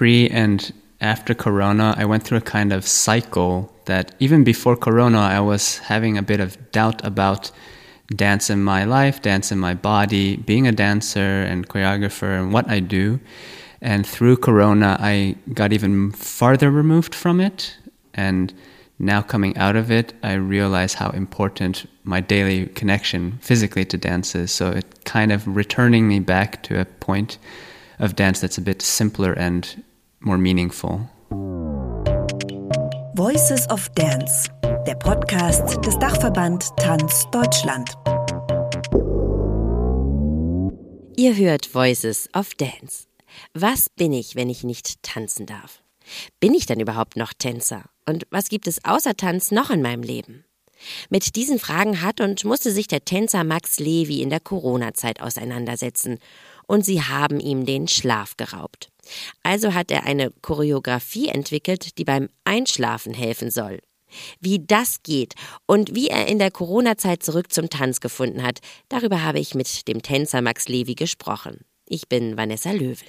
pre and after Corona, I went through a kind of cycle that even before Corona, I was having a bit of doubt about dance in my life, dance in my body, being a dancer and choreographer, and what I do. And through Corona, I got even farther removed from it. And now coming out of it, I realize how important my daily connection physically to dance is. So it kind of returning me back to a point of dance that's a bit simpler and more meaningful. Voices of Dance, der Podcast des Dachverband Tanz Deutschland. Ihr hört Voices of Dance. Was bin ich, wenn ich nicht tanzen darf? Bin ich denn überhaupt noch Tänzer? Und was gibt es außer Tanz noch in meinem Leben? Mit diesen Fragen hat und musste sich der Tänzer Max Levi in der Corona-Zeit auseinandersetzen. Und sie haben ihm den Schlaf geraubt. Also hat er eine Choreografie entwickelt, die beim Einschlafen helfen soll. Wie das geht und wie er in der Corona-Zeit zurück zum Tanz gefunden hat, darüber habe ich mit dem Tänzer Max Levi gesprochen. Ich bin Vanessa Löwel.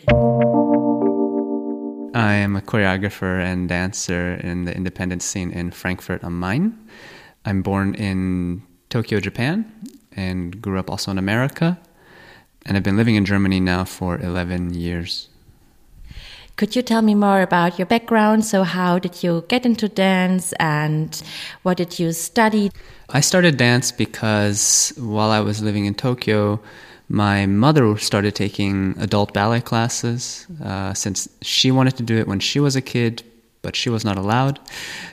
I am a choreographer and dancer in the independent scene in Frankfurt am Main. I'm born in Tokyo, Japan, and grew up also in America. And I've been living in Germany now for 11 years. Could you tell me more about your background? So, how did you get into dance and what did you study? I started dance because while I was living in Tokyo, my mother started taking adult ballet classes uh, since she wanted to do it when she was a kid, but she was not allowed.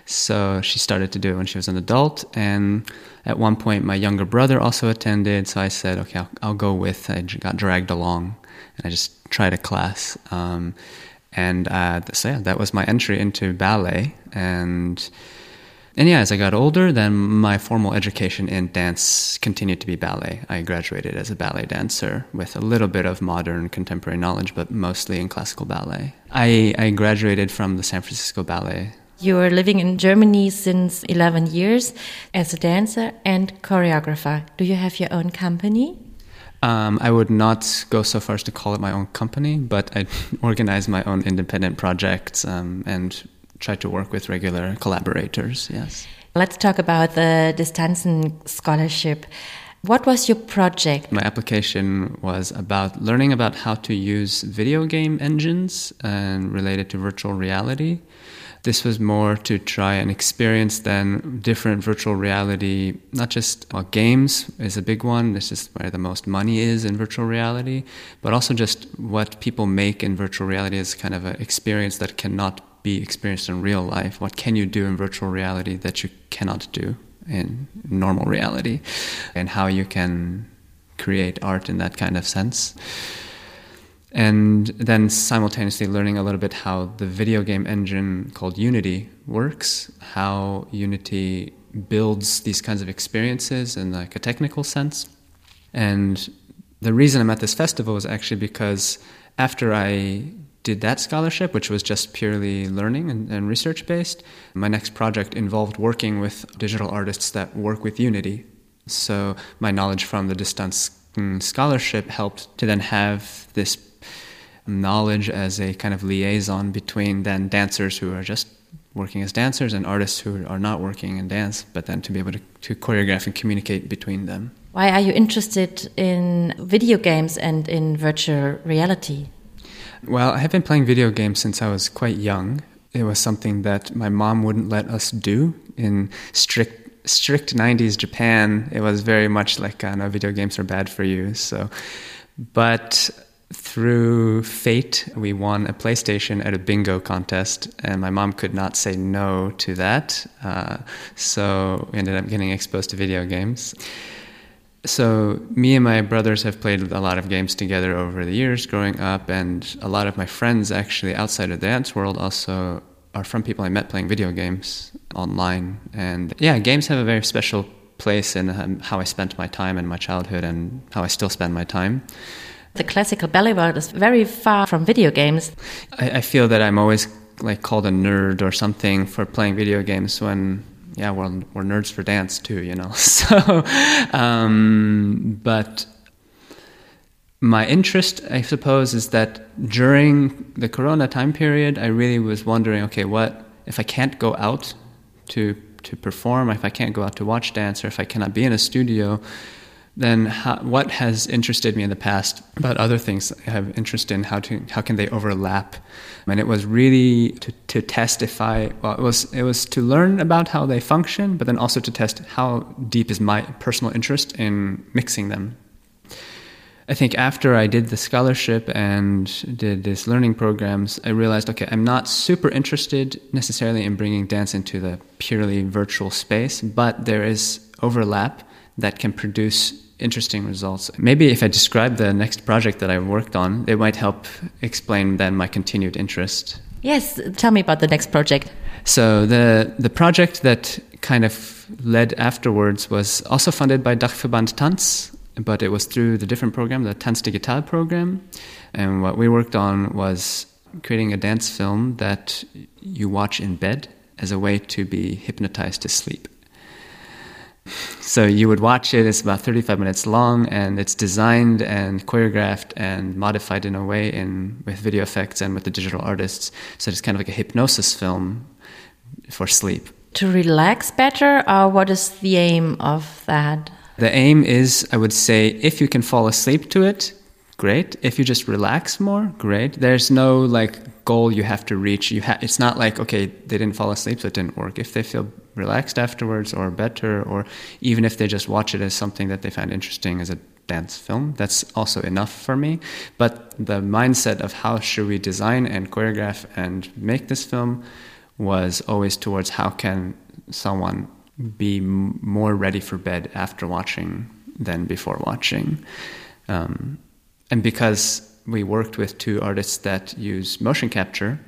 So she started to do it when she was an adult. And at one point, my younger brother also attended. So I said, okay, I'll, I'll go with. I got dragged along and I just tried a class. Um, and uh, so yeah, that was my entry into ballet. And and yeah, as I got older, then my formal education in dance continued to be ballet. I graduated as a ballet dancer with a little bit of modern contemporary knowledge, but mostly in classical ballet. I, I graduated from the San Francisco Ballet. You were living in Germany since 11 years as a dancer and choreographer. Do you have your own company? Um, I would not go so far as to call it my own company, but I organize my own independent projects um, and try to work with regular collaborators. Yes. Let's talk about the DIS-Tanzen scholarship. What was your project? My application was about learning about how to use video game engines and related to virtual reality. This was more to try and experience then different virtual reality, not just well, games is a big one, this is where the most money is in virtual reality, but also just what people make in virtual reality is kind of an experience that cannot be experienced in real life? What can you do in virtual reality that you cannot do in normal reality? And how you can create art in that kind of sense. And then simultaneously learning a little bit how the video game engine called Unity works, how Unity builds these kinds of experiences in like a technical sense. And the reason I'm at this festival is actually because after I did that scholarship, which was just purely learning and, and research based, my next project involved working with digital artists that work with Unity. So my knowledge from the distance scholarship helped to then have this knowledge as a kind of liaison between then dancers who are just working as dancers and artists who are not working in dance, but then to be able to, to choreograph and communicate between them. Why are you interested in video games and in virtual reality? Well, I have been playing video games since I was quite young. It was something that my mom wouldn't let us do in strict strict 90s Japan. It was very much like, uh, no, video games are bad for you. So, but through fate, we won a PlayStation at a bingo contest, and my mom could not say no to that. Uh, so we ended up getting exposed to video games so me and my brothers have played a lot of games together over the years growing up and a lot of my friends actually outside of the dance world also are from people i met playing video games online and yeah games have a very special place in um, how i spent my time in my childhood and how i still spend my time the classical ballet world is very far from video games I, I feel that i'm always like called a nerd or something for playing video games when yeah, we're, we're nerds for dance too, you know. So, um, but my interest, I suppose, is that during the Corona time period, I really was wondering, okay, what if I can't go out to to perform, if I can't go out to watch dance, or if I cannot be in a studio, then how, what has interested me in the past about other things I have interest in? How to how can they overlap? And it was really to, to testify. Well, it was it was to learn about how they function, but then also to test how deep is my personal interest in mixing them I think after I did the scholarship and did these learning programs, I realized okay, I'm not super interested necessarily in bringing dance into the purely virtual space, but there is overlap that can produce interesting results. Maybe if I describe the next project that I worked on, it might help explain then my continued interest. Yes, tell me about the next project. So the the project that kind of led afterwards was also funded by Dachverband Tanz but it was through the different program, the Tanz Digital program. And what we worked on was creating a dance film that you watch in bed as a way to be hypnotized to sleep. So you would watch it, it's about 35 minutes long, and it's designed and choreographed and modified in a way in with video effects and with the digital artists. So it's kind of like a hypnosis film for sleep. To relax better, or what is the aim of that? The aim is, I would say, if you can fall asleep to it, great. If you just relax more, great. There's no like goal you have to reach. You ha- it's not like okay, they didn't fall asleep, so it didn't work. If they feel relaxed afterwards, or better, or even if they just watch it as something that they find interesting as a dance film, that's also enough for me. But the mindset of how should we design and choreograph and make this film was always towards how can someone be more ready for bed after watching than before watching. Um, and because we worked with two artists that use motion capture,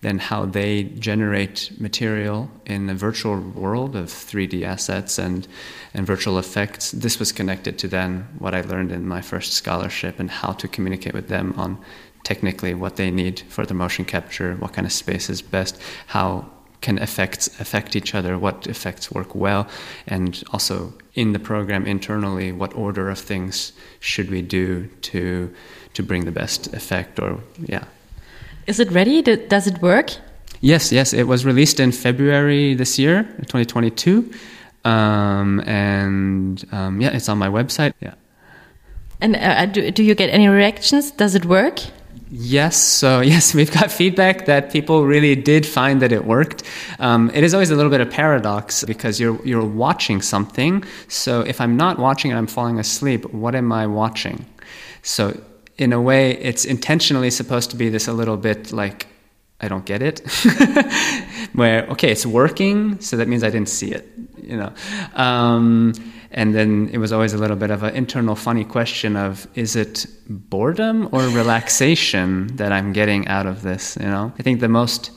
then how they generate material in a virtual world of 3D assets and, and virtual effects. This was connected to then what I learned in my first scholarship and how to communicate with them on technically what they need for the motion capture, what kind of space is best, how can affect affect each other, what effects work well, and also in the program internally, what order of things should we do to to bring the best effect? Or yeah, is it ready? Does it work? Yes, yes. It was released in February this year, 2022, um, and um, yeah, it's on my website. Yeah. And uh, do, do you get any reactions? Does it work? Yes, so yes, we've got feedback that people really did find that it worked. Um, it is always a little bit of paradox because you're you're watching something. So if I'm not watching and I'm falling asleep, what am I watching? So in a way, it's intentionally supposed to be this a little bit like I don't get it. Where okay, it's working, so that means I didn't see it. You know. Um, and then it was always a little bit of an internal funny question of is it boredom or relaxation that i'm getting out of this you know? I think the most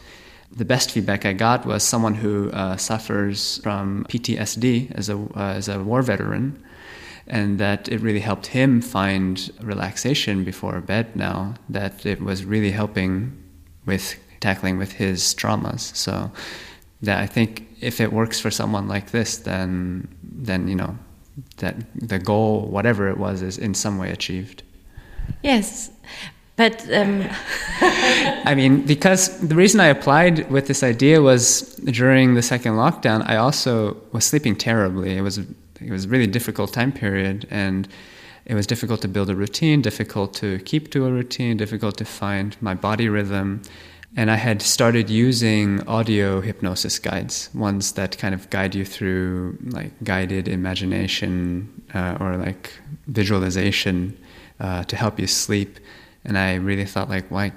the best feedback i got was someone who uh, suffers from ptsd as a uh, as a war veteran and that it really helped him find relaxation before bed now that it was really helping with tackling with his traumas. So that i think if it works for someone like this then then you know that the goal, whatever it was, is in some way achieved. Yes, but um... I mean, because the reason I applied with this idea was during the second lockdown, I also was sleeping terribly. It was it was a really difficult time period, and it was difficult to build a routine, difficult to keep to a routine, difficult to find my body rhythm. And I had started using audio hypnosis guides, ones that kind of guide you through like guided imagination uh, or like visualization uh, to help you sleep. And I really thought, like, why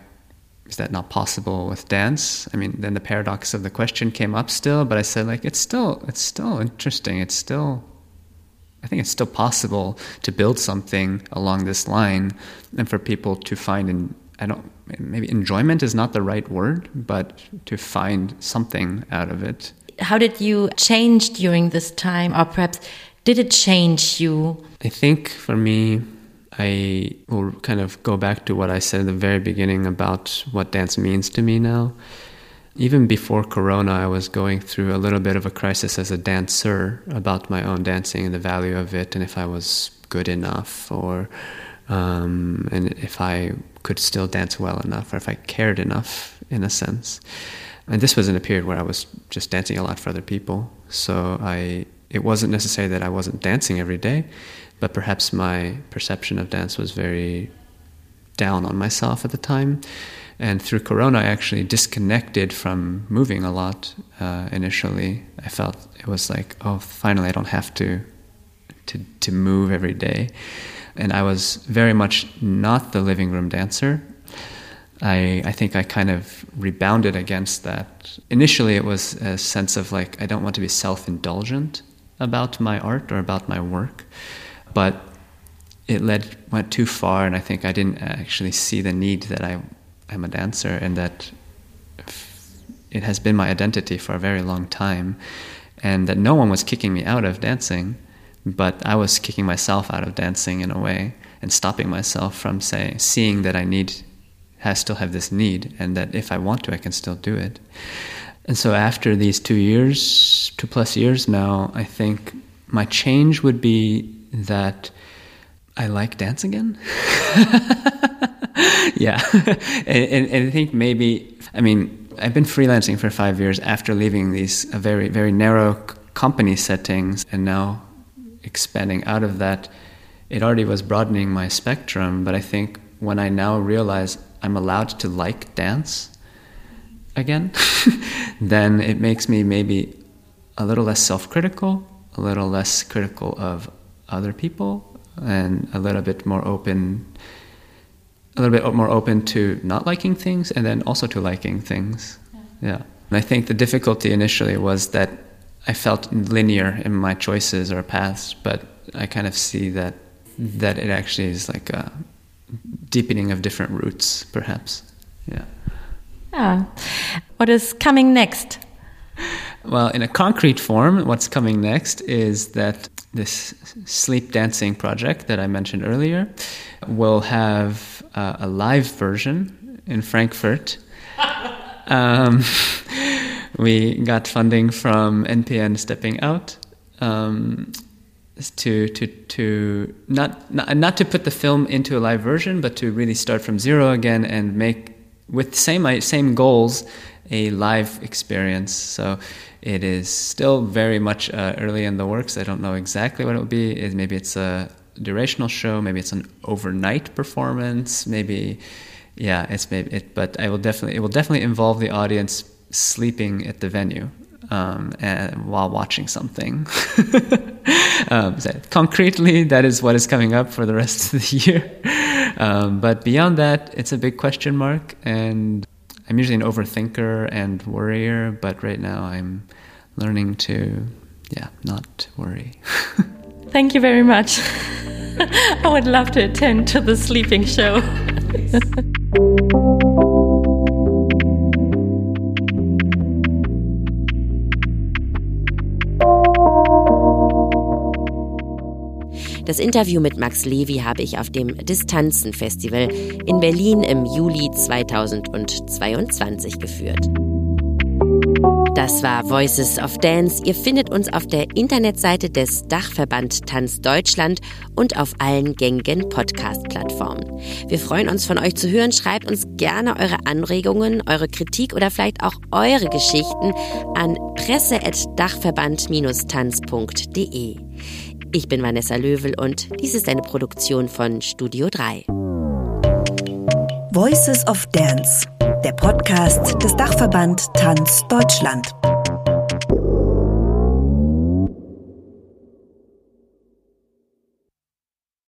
is that not possible with dance? I mean, then the paradox of the question came up still, but I said, like, it's still, it's still interesting. It's still, I think it's still possible to build something along this line and for people to find and I don't maybe enjoyment is not the right word, but to find something out of it. How did you change during this time, or perhaps did it change you? I think for me, I will kind of go back to what I said at the very beginning about what dance means to me now. Even before Corona, I was going through a little bit of a crisis as a dancer about my own dancing and the value of it, and if I was good enough, or um, and if I could still dance well enough, or if I cared enough, in a sense. And this was in a period where I was just dancing a lot for other people. So I, it wasn't necessarily that I wasn't dancing every day, but perhaps my perception of dance was very down on myself at the time. And through Corona, I actually disconnected from moving a lot. Uh, initially, I felt it was like, oh, finally, I don't have to to to move every day. And I was very much not the living room dancer. I I think I kind of rebounded against that. Initially, it was a sense of like I don't want to be self indulgent about my art or about my work, but it led went too far, and I think I didn't actually see the need that I am a dancer and that it has been my identity for a very long time, and that no one was kicking me out of dancing, but I was kicking myself out of dancing in a way and stopping myself from saying seeing that I need I still have this need, and that if I want to, I can still do it. And so after these two years, two plus years now, I think my change would be that I like dance again. yeah. and, and, and, I think maybe, I mean, I've been freelancing for five years after leaving these uh, very, very narrow company settings and now expanding out of that. It already was broadening my spectrum, but I think when I now realize I'm allowed to like dance again, then it makes me maybe a little less self critical, a little less critical of other people and a little bit more open a little bit more open to not liking things and then also to liking things yeah. yeah. and i think the difficulty initially was that i felt linear in my choices or paths but i kind of see that that it actually is like a deepening of different roots perhaps. Yeah. Yeah what is coming next? Well in a concrete form what's coming next is that this sleep dancing project that I mentioned earlier will have uh, a live version in Frankfurt. um, we got funding from NPN Stepping Out um, to to to not, not not to put the film into a live version, but to really start from zero again and make with same same goals a live experience. So it is still very much uh, early in the works. I don't know exactly what it will be. It, maybe it's a durational show. Maybe it's an overnight performance. Maybe, yeah, it's maybe it. But I will definitely it will definitely involve the audience sleeping at the venue um, and while watching something. um, so concretely, that is what is coming up for the rest of the year. Um, but beyond that, it's a big question mark and I'm usually an overthinker and worrier, but right now I'm learning to, yeah, not worry. Thank you very much. I would love to attend to the sleeping show. Das Interview mit Max Levi habe ich auf dem Distanzen Festival in Berlin im Juli 2022 geführt. Das war Voices of Dance. Ihr findet uns auf der Internetseite des Dachverband Tanz Deutschland und auf allen gängigen Podcast-Plattformen. Wir freuen uns von euch zu hören. Schreibt uns gerne eure Anregungen, eure Kritik oder vielleicht auch eure Geschichten an presse.dachverband-tanz.de. Ich bin Vanessa Löwel und dies ist eine Produktion von Studio 3. Voices of Dance, der Podcast des Dachverband Tanz Deutschland.